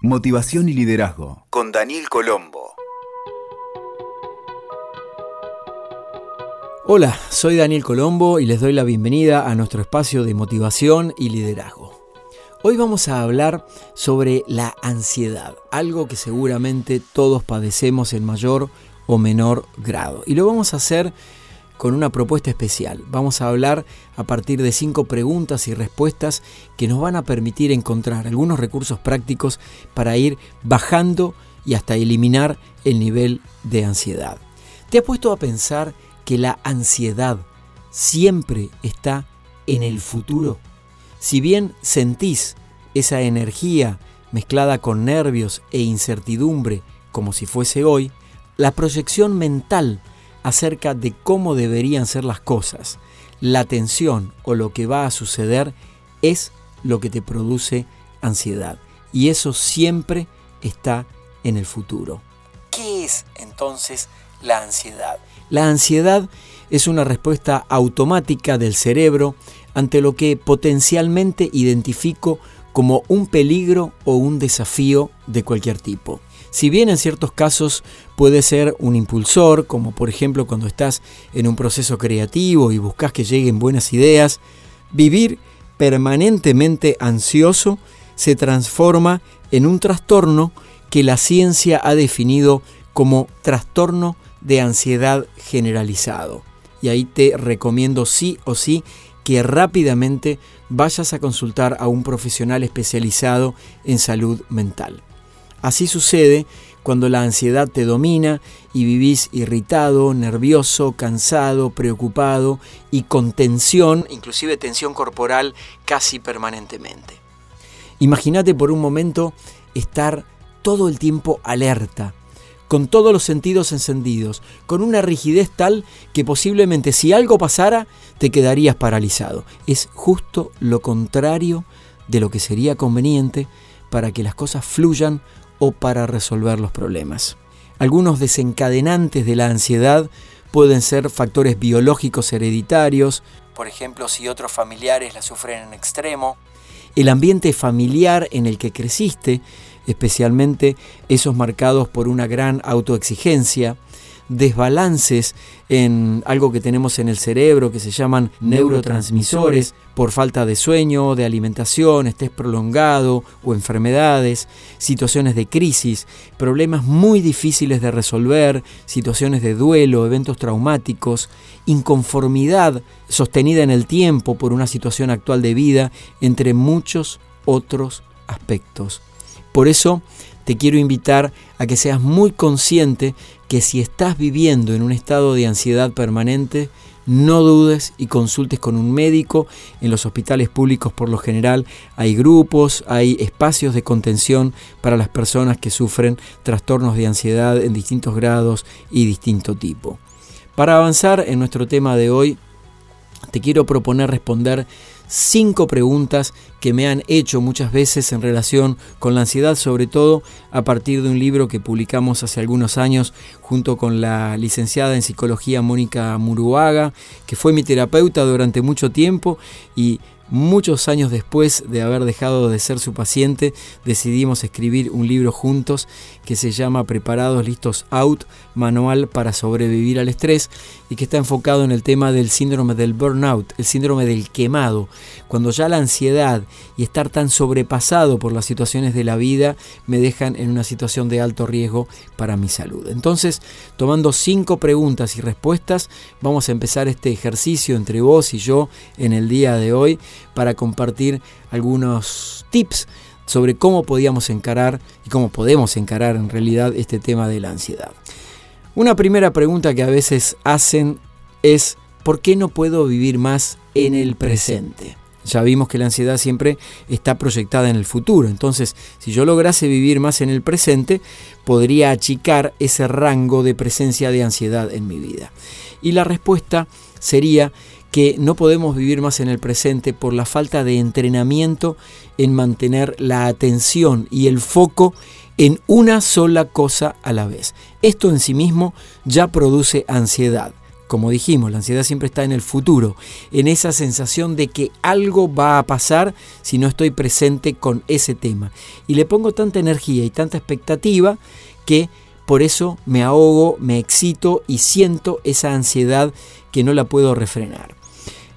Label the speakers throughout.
Speaker 1: Motivación y liderazgo con Daniel Colombo.
Speaker 2: Hola, soy Daniel Colombo y les doy la bienvenida a nuestro espacio de motivación y liderazgo. Hoy vamos a hablar sobre la ansiedad, algo que seguramente todos padecemos en mayor o menor grado. Y lo vamos a hacer con una propuesta especial. Vamos a hablar a partir de cinco preguntas y respuestas que nos van a permitir encontrar algunos recursos prácticos para ir bajando y hasta eliminar el nivel de ansiedad. ¿Te has puesto a pensar que la ansiedad siempre está en el futuro? Si bien sentís esa energía mezclada con nervios e incertidumbre como si fuese hoy, la proyección mental acerca de cómo deberían ser las cosas, la tensión o lo que va a suceder es lo que te produce ansiedad. Y eso siempre está en el futuro. ¿Qué es entonces la ansiedad? La ansiedad es una respuesta automática del cerebro ante lo que potencialmente identifico como un peligro o un desafío de cualquier tipo. Si bien en ciertos casos puede ser un impulsor, como por ejemplo cuando estás en un proceso creativo y buscas que lleguen buenas ideas, vivir permanentemente ansioso se transforma en un trastorno que la ciencia ha definido como trastorno de ansiedad generalizado. Y ahí te recomiendo sí o sí que rápidamente vayas a consultar a un profesional especializado en salud mental. Así sucede cuando la ansiedad te domina y vivís irritado, nervioso, cansado, preocupado y con tensión, inclusive tensión corporal, casi permanentemente. Imagínate por un momento estar todo el tiempo alerta, con todos los sentidos encendidos, con una rigidez tal que posiblemente si algo pasara te quedarías paralizado. Es justo lo contrario de lo que sería conveniente para que las cosas fluyan o para resolver los problemas. Algunos desencadenantes de la ansiedad pueden ser factores biológicos hereditarios, por ejemplo si otros familiares la sufren en extremo, el ambiente familiar en el que creciste, especialmente esos marcados por una gran autoexigencia, desbalances en algo que tenemos en el cerebro que se llaman neurotransmisores por falta de sueño, de alimentación, estrés prolongado o enfermedades, situaciones de crisis, problemas muy difíciles de resolver, situaciones de duelo, eventos traumáticos, inconformidad sostenida en el tiempo por una situación actual de vida, entre muchos otros aspectos. Por eso te quiero invitar a que seas muy consciente que si estás viviendo en un estado de ansiedad permanente, no dudes y consultes con un médico. En los hospitales públicos por lo general hay grupos, hay espacios de contención para las personas que sufren trastornos de ansiedad en distintos grados y distinto tipo. Para avanzar en nuestro tema de hoy, te quiero proponer responder cinco preguntas que me han hecho muchas veces en relación con la ansiedad, sobre todo a partir de un libro que publicamos hace algunos años junto con la licenciada en psicología Mónica Muruaga, que fue mi terapeuta durante mucho tiempo y Muchos años después de haber dejado de ser su paciente, decidimos escribir un libro juntos que se llama Preparados, Listos, Out, Manual para sobrevivir al estrés y que está enfocado en el tema del síndrome del burnout, el síndrome del quemado, cuando ya la ansiedad y estar tan sobrepasado por las situaciones de la vida me dejan en una situación de alto riesgo para mi salud. Entonces, tomando cinco preguntas y respuestas, vamos a empezar este ejercicio entre vos y yo en el día de hoy para compartir algunos tips sobre cómo podíamos encarar y cómo podemos encarar en realidad este tema de la ansiedad. Una primera pregunta que a veces hacen es ¿por qué no puedo vivir más en el presente? Ya vimos que la ansiedad siempre está proyectada en el futuro, entonces si yo lograse vivir más en el presente, podría achicar ese rango de presencia de ansiedad en mi vida. Y la respuesta sería que no podemos vivir más en el presente por la falta de entrenamiento en mantener la atención y el foco en una sola cosa a la vez. Esto en sí mismo ya produce ansiedad. como dijimos, la ansiedad siempre está en el futuro, en esa sensación de que algo va a pasar si no estoy presente con ese tema. Y le pongo tanta energía y tanta expectativa que por eso me ahogo, me excito y siento esa ansiedad que no la puedo refrenar.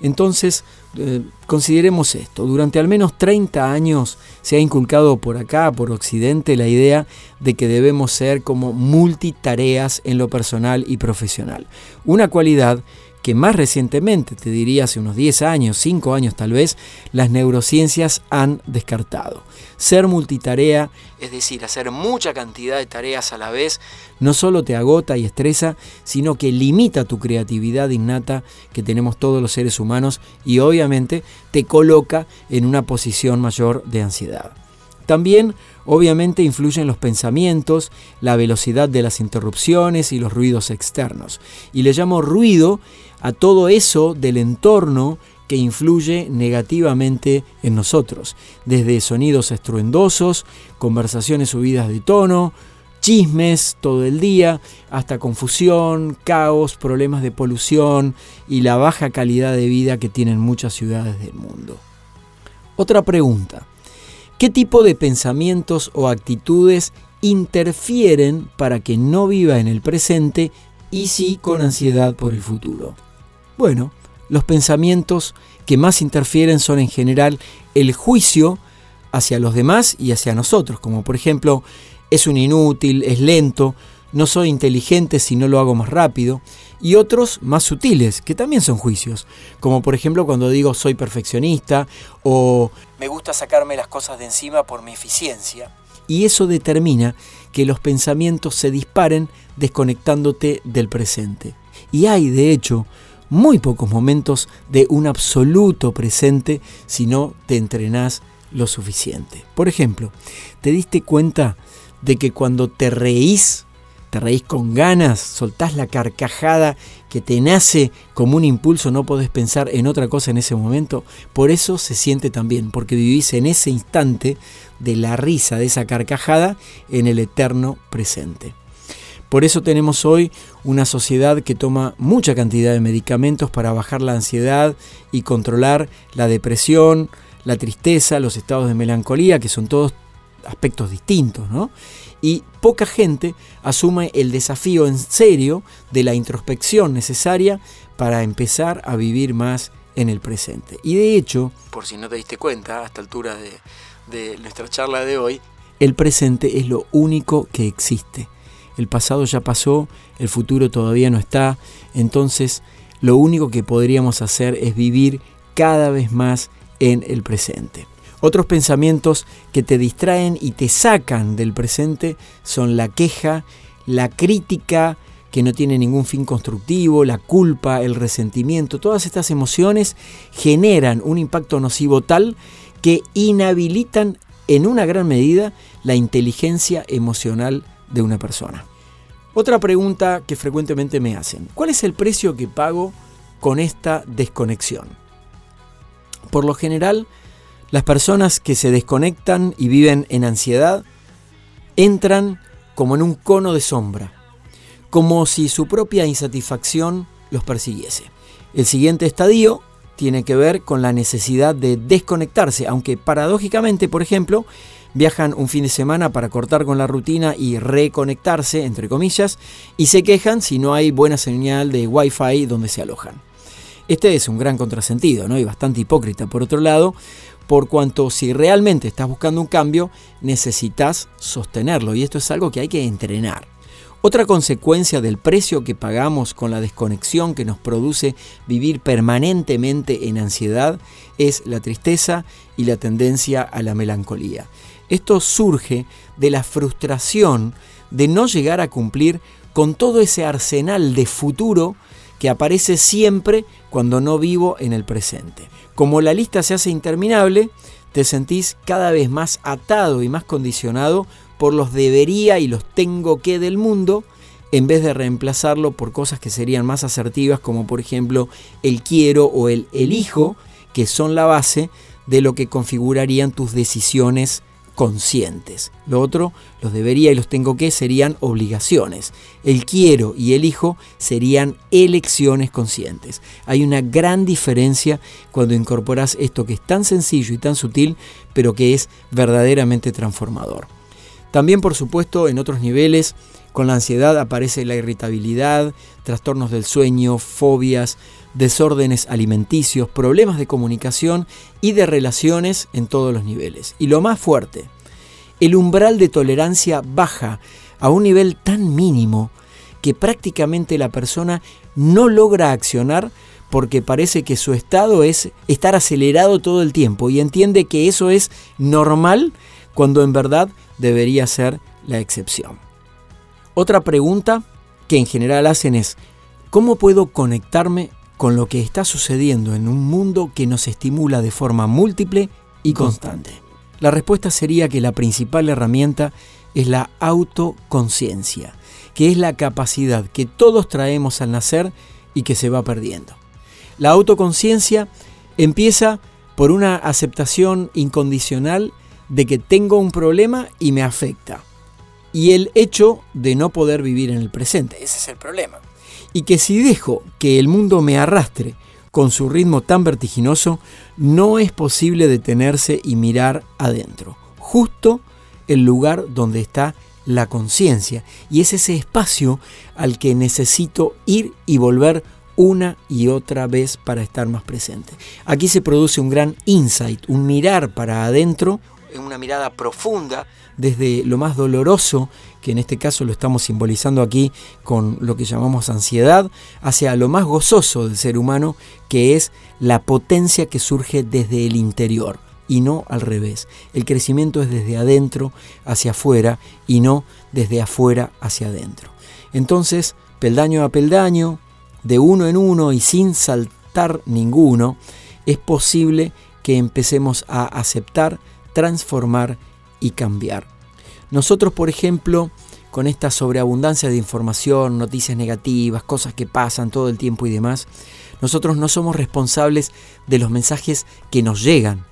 Speaker 2: Entonces, eh, consideremos esto, durante al menos 30 años se ha inculcado por acá, por Occidente, la idea de que debemos ser como multitareas en lo personal y profesional. Una cualidad que más recientemente, te diría hace unos 10 años, 5 años tal vez, las neurociencias han descartado. Ser multitarea, es decir, hacer mucha cantidad de tareas a la vez, no solo te agota y estresa, sino que limita tu creatividad innata que tenemos todos los seres humanos y obviamente te coloca en una posición mayor de ansiedad. También obviamente influyen los pensamientos, la velocidad de las interrupciones y los ruidos externos. Y le llamo ruido a todo eso del entorno que influye negativamente en nosotros, desde sonidos estruendosos, conversaciones subidas de tono, chismes todo el día, hasta confusión, caos, problemas de polución y la baja calidad de vida que tienen muchas ciudades del mundo. Otra pregunta, ¿Qué tipo de pensamientos o actitudes interfieren para que no viva en el presente y sí con ansiedad por el futuro? Bueno, los pensamientos que más interfieren son en general el juicio hacia los demás y hacia nosotros, como por ejemplo, es un inútil, es lento, no soy inteligente si no lo hago más rápido, y otros más sutiles, que también son juicios, como por ejemplo cuando digo soy perfeccionista o me gusta sacarme las cosas de encima por mi eficiencia. Y eso determina que los pensamientos se disparen desconectándote del presente. Y hay, de hecho, muy pocos momentos de un absoluto presente si no te entrenás lo suficiente. Por ejemplo, ¿te diste cuenta de que cuando te reís te reís con ganas, soltás la carcajada que te nace como un impulso, no podés pensar en otra cosa en ese momento. Por eso se siente también, porque vivís en ese instante de la risa, de esa carcajada, en el eterno presente. Por eso tenemos hoy una sociedad que toma mucha cantidad de medicamentos para bajar la ansiedad y controlar la depresión, la tristeza, los estados de melancolía, que son todos aspectos distintos, ¿no? Y poca gente asume el desafío en serio de la introspección necesaria para empezar a vivir más en el presente. Y de hecho, por si no te diste cuenta a esta altura de, de nuestra charla de hoy, el presente es lo único que existe. El pasado ya pasó, el futuro todavía no está, entonces lo único que podríamos hacer es vivir cada vez más en el presente. Otros pensamientos que te distraen y te sacan del presente son la queja, la crítica que no tiene ningún fin constructivo, la culpa, el resentimiento. Todas estas emociones generan un impacto nocivo tal que inhabilitan en una gran medida la inteligencia emocional de una persona. Otra pregunta que frecuentemente me hacen, ¿cuál es el precio que pago con esta desconexión? Por lo general, las personas que se desconectan y viven en ansiedad entran como en un cono de sombra, como si su propia insatisfacción los persiguiese. El siguiente estadio tiene que ver con la necesidad de desconectarse, aunque paradójicamente, por ejemplo, viajan un fin de semana para cortar con la rutina y reconectarse, entre comillas, y se quejan si no hay buena señal de Wi-Fi donde se alojan. Este es un gran contrasentido, ¿no? Y bastante hipócrita, por otro lado, por cuanto si realmente estás buscando un cambio, necesitas sostenerlo y esto es algo que hay que entrenar. Otra consecuencia del precio que pagamos con la desconexión que nos produce vivir permanentemente en ansiedad es la tristeza y la tendencia a la melancolía. Esto surge de la frustración de no llegar a cumplir con todo ese arsenal de futuro que aparece siempre cuando no vivo en el presente. Como la lista se hace interminable, te sentís cada vez más atado y más condicionado por los debería y los tengo que del mundo, en vez de reemplazarlo por cosas que serían más asertivas, como por ejemplo el quiero o el elijo, que son la base de lo que configurarían tus decisiones conscientes. Lo otro, los debería y los tengo que, serían obligaciones. El quiero y el hijo serían elecciones conscientes. Hay una gran diferencia cuando incorporas esto que es tan sencillo y tan sutil, pero que es verdaderamente transformador. También, por supuesto, en otros niveles, con la ansiedad aparece la irritabilidad, trastornos del sueño, fobias, desórdenes alimenticios, problemas de comunicación y de relaciones en todos los niveles. Y lo más fuerte, el umbral de tolerancia baja a un nivel tan mínimo que prácticamente la persona no logra accionar porque parece que su estado es estar acelerado todo el tiempo y entiende que eso es normal cuando en verdad debería ser la excepción. Otra pregunta que en general hacen es, ¿cómo puedo conectarme con lo que está sucediendo en un mundo que nos estimula de forma múltiple y constante? La respuesta sería que la principal herramienta es la autoconciencia, que es la capacidad que todos traemos al nacer y que se va perdiendo. La autoconciencia empieza por una aceptación incondicional de que tengo un problema y me afecta. Y el hecho de no poder vivir en el presente, ese es el problema y que si dejo que el mundo me arrastre con su ritmo tan vertiginoso, no es posible detenerse y mirar adentro, justo el lugar donde está la conciencia, y es ese espacio al que necesito ir y volver una y otra vez para estar más presente. Aquí se produce un gran insight, un mirar para adentro, una mirada profunda desde lo más doloroso que en este caso lo estamos simbolizando aquí con lo que llamamos ansiedad, hacia lo más gozoso del ser humano, que es la potencia que surge desde el interior y no al revés. El crecimiento es desde adentro hacia afuera y no desde afuera hacia adentro. Entonces, peldaño a peldaño, de uno en uno y sin saltar ninguno, es posible que empecemos a aceptar, transformar y cambiar. Nosotros, por ejemplo, con esta sobreabundancia de información, noticias negativas, cosas que pasan todo el tiempo y demás, nosotros no somos responsables de los mensajes que nos llegan,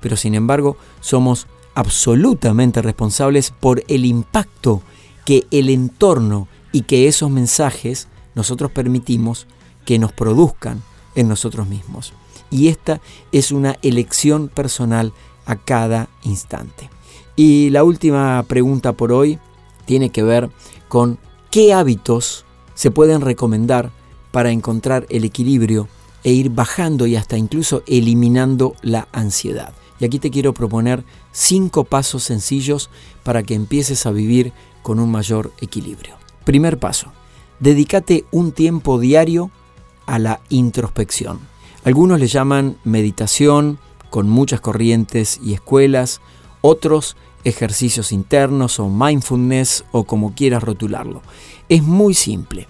Speaker 2: pero sin embargo somos absolutamente responsables por el impacto que el entorno y que esos mensajes nosotros permitimos que nos produzcan en nosotros mismos. Y esta es una elección personal a cada instante. Y la última pregunta por hoy tiene que ver con qué hábitos se pueden recomendar para encontrar el equilibrio e ir bajando y hasta incluso eliminando la ansiedad. Y aquí te quiero proponer cinco pasos sencillos para que empieces a vivir con un mayor equilibrio. Primer paso, dedícate un tiempo diario a la introspección. Algunos le llaman meditación, con muchas corrientes y escuelas, otros ejercicios internos o mindfulness o como quieras rotularlo. Es muy simple.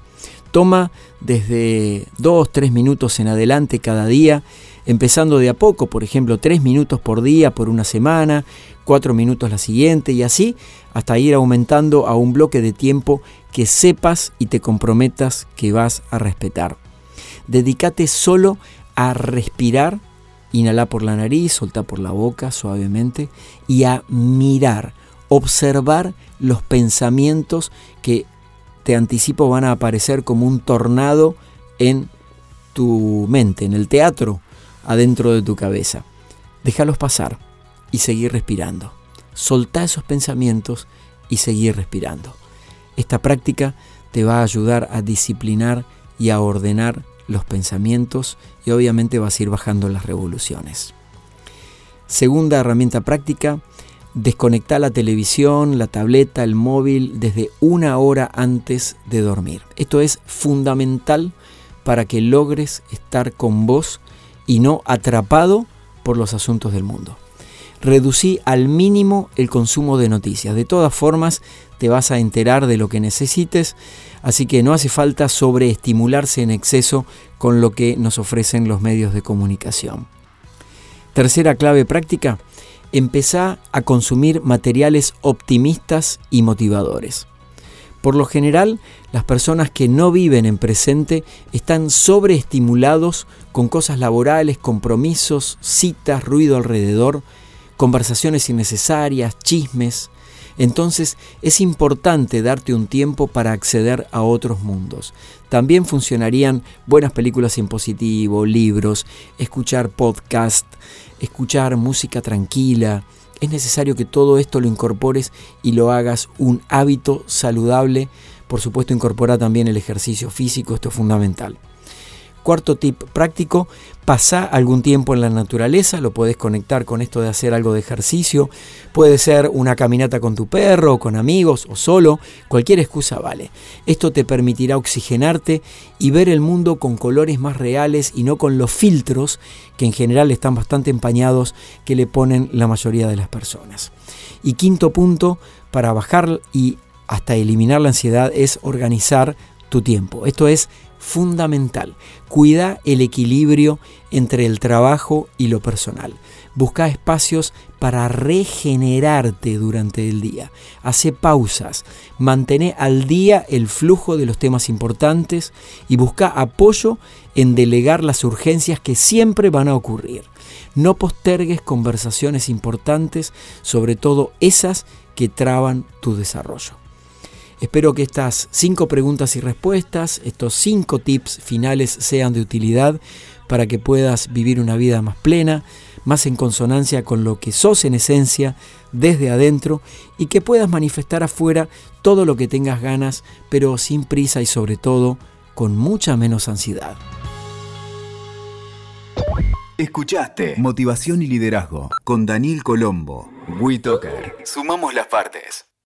Speaker 2: Toma desde 2, 3 minutos en adelante cada día, empezando de a poco, por ejemplo, 3 minutos por día por una semana, 4 minutos la siguiente y así hasta ir aumentando a un bloque de tiempo que sepas y te comprometas que vas a respetar. Dedícate solo a respirar Inhala por la nariz, solta por la boca suavemente y a mirar, observar los pensamientos que te anticipo van a aparecer como un tornado en tu mente, en el teatro, adentro de tu cabeza. Déjalos pasar y seguir respirando. Solta esos pensamientos y seguir respirando. Esta práctica te va a ayudar a disciplinar y a ordenar los pensamientos y obviamente vas a ir bajando las revoluciones. Segunda herramienta práctica, desconectar la televisión, la tableta, el móvil desde una hora antes de dormir. Esto es fundamental para que logres estar con vos y no atrapado por los asuntos del mundo. Reducí al mínimo el consumo de noticias. De todas formas, te vas a enterar de lo que necesites, así que no hace falta sobreestimularse en exceso con lo que nos ofrecen los medios de comunicación. Tercera clave práctica, empezá a consumir materiales optimistas y motivadores. Por lo general, las personas que no viven en presente están sobreestimulados con cosas laborales, compromisos, citas, ruido alrededor, conversaciones innecesarias, chismes. Entonces es importante darte un tiempo para acceder a otros mundos. También funcionarían buenas películas en positivo, libros, escuchar podcast, escuchar música tranquila. Es necesario que todo esto lo incorpores y lo hagas un hábito saludable. Por supuesto, incorpora también el ejercicio físico, esto es fundamental. Cuarto tip práctico, pasa algún tiempo en la naturaleza, lo puedes conectar con esto de hacer algo de ejercicio, puede ser una caminata con tu perro, con amigos o solo, cualquier excusa vale. Esto te permitirá oxigenarte y ver el mundo con colores más reales y no con los filtros que en general están bastante empañados que le ponen la mayoría de las personas. Y quinto punto, para bajar y hasta eliminar la ansiedad es organizar tu tiempo. Esto es fundamental. Cuida el equilibrio entre el trabajo y lo personal. Busca espacios para regenerarte durante el día. Hace pausas. Mantén al día el flujo de los temas importantes y busca apoyo en delegar las urgencias que siempre van a ocurrir. No postergues conversaciones importantes, sobre todo esas que traban tu desarrollo. Espero que estas cinco preguntas y respuestas, estos cinco tips finales sean de utilidad para que puedas vivir una vida más plena, más en consonancia con lo que sos en esencia desde adentro y que puedas manifestar afuera todo lo que tengas ganas, pero sin prisa y sobre todo con mucha menos ansiedad.
Speaker 1: Escuchaste Motivación y Liderazgo con Daniel Colombo. WeToker. Sumamos las partes.